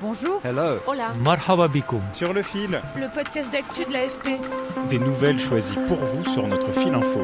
Bonjour. Hello. Hola. Marhaba bikoum. Sur le fil, Le podcast d'actu de l'AFP. des nouvelles choisies pour vous sur notre fil info.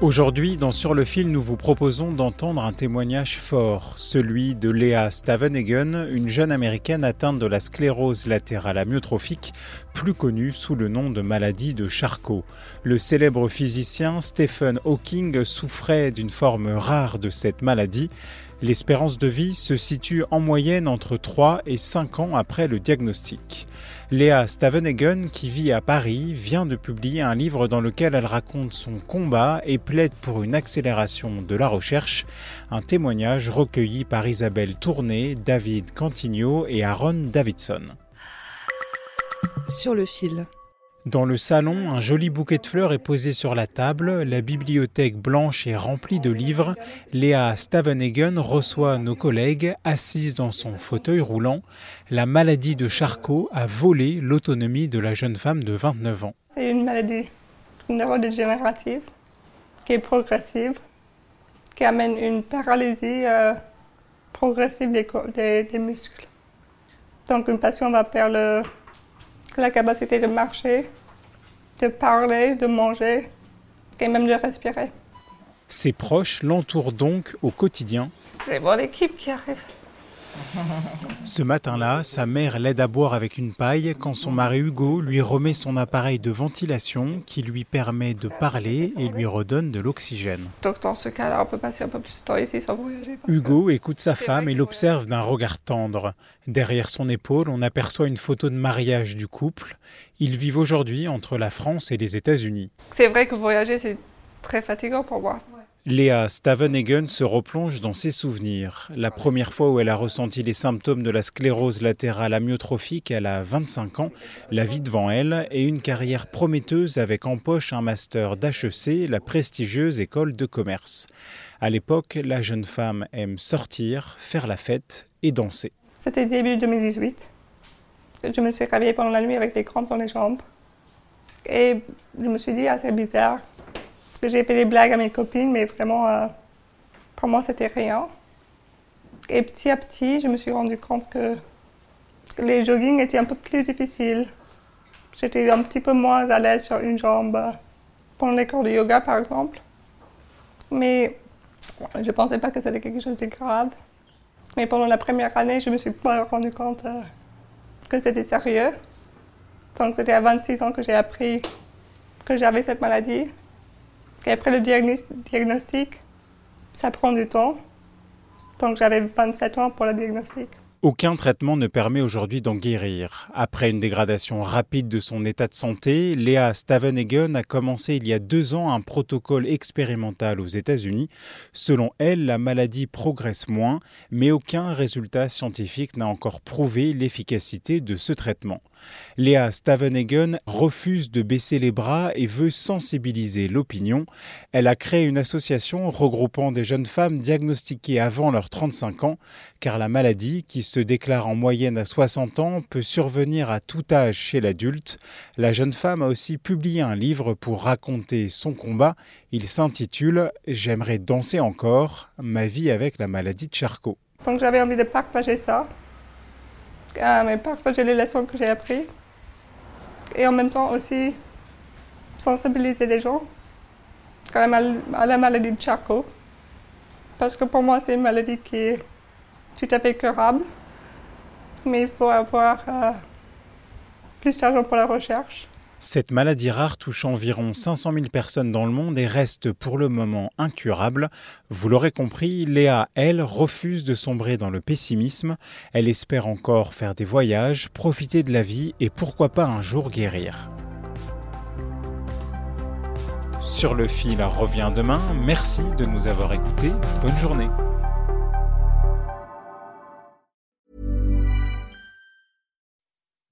Aujourd'hui, dans Sur le fil, nous vous proposons d'entendre un témoignage fort, celui de Léa Stavenhagen, une jeune américaine atteinte de la sclérose latérale amyotrophique, plus connue sous le nom de maladie de Charcot. Le célèbre physicien Stephen Hawking souffrait d'une forme rare de cette maladie. L'espérance de vie se situe en moyenne entre 3 et 5 ans après le diagnostic. Léa Stavenhagen, qui vit à Paris, vient de publier un livre dans lequel elle raconte son combat et plaide pour une accélération de la recherche, un témoignage recueilli par Isabelle Tourné, David Cantigno et Aaron Davidson. Sur le fil. Dans le salon, un joli bouquet de fleurs est posé sur la table, la bibliothèque blanche est remplie de livres, Léa Stavenhagen reçoit nos collègues, assise dans son fauteuil roulant. La maladie de Charcot a volé l'autonomie de la jeune femme de 29 ans. C'est une maladie neurodégénérative qui est progressive, qui amène une paralysie euh, progressive des, des- muscles. Donc une patient va perdre le- la capacité de marcher, de parler, de manger et même de respirer. Ses proches l'entourent donc au quotidien. C'est mon équipe qui arrive. Ce matin-là, sa mère l'aide à boire avec une paille quand son mari Hugo lui remet son appareil de ventilation qui lui permet de parler et lui redonne de l'oxygène. Donc dans ce cas-là, on peut passer un peu plus de temps ici sans voyager. Hugo écoute sa femme et l'observe d'un regard tendre. Derrière son épaule, on aperçoit une photo de mariage du couple. Ils vivent aujourd'hui entre la France et les États-Unis. C'est vrai que voyager, c'est très fatigant pour moi. Léa Stavenhagen se replonge dans ses souvenirs. La première fois où elle a ressenti les symptômes de la sclérose latérale amyotrophique, elle a 25 ans, la vie devant elle et une carrière prometteuse avec en poche un master d'HEC, la prestigieuse école de commerce. À l'époque, la jeune femme aime sortir, faire la fête et danser. C'était début 2018. Je me suis réveillée pendant la nuit avec des crampes dans les jambes. Et je me suis dit, ah, c'est bizarre. Que j'ai fait des blagues à mes copines, mais vraiment, euh, pour moi, c'était rien. Et petit à petit, je me suis rendu compte que les joggings étaient un peu plus difficiles. J'étais un petit peu moins à l'aise sur une jambe pendant les cours de yoga, par exemple. Mais je ne pensais pas que c'était quelque chose de grave. Mais pendant la première année, je me suis pas rendu compte euh, que c'était sérieux. Donc c'était à 26 ans que j'ai appris que j'avais cette maladie. Après le diagnos- diagnostic, ça prend du temps. Donc j'avais 27 ans pour le diagnostic. Aucun traitement ne permet aujourd'hui d'en guérir. Après une dégradation rapide de son état de santé, Léa Stavenhagen a commencé il y a deux ans un protocole expérimental aux États-Unis. Selon elle, la maladie progresse moins, mais aucun résultat scientifique n'a encore prouvé l'efficacité de ce traitement. Léa Stavenhagen refuse de baisser les bras et veut sensibiliser l'opinion. Elle a créé une association regroupant des jeunes femmes diagnostiquées avant leurs 35 ans, car la maladie, qui se déclare en moyenne à 60 ans, peut survenir à tout âge chez l'adulte. La jeune femme a aussi publié un livre pour raconter son combat. Il s'intitule J'aimerais danser encore, ma vie avec la maladie de Charcot. Donc j'avais envie de partager ça. Euh, mais partager les leçons que j'ai apprises. Et en même temps aussi sensibiliser les gens à la, à la maladie de Charcot. Parce que pour moi, c'est une maladie qui est tout à fait curable. Mais il faut avoir euh, plus d'argent pour la recherche. Cette maladie rare touche environ 500 000 personnes dans le monde et reste pour le moment incurable. Vous l'aurez compris, Léa, elle, refuse de sombrer dans le pessimisme. Elle espère encore faire des voyages, profiter de la vie et pourquoi pas un jour guérir. Sur le fil revient demain. Merci de nous avoir écoutés. Bonne journée.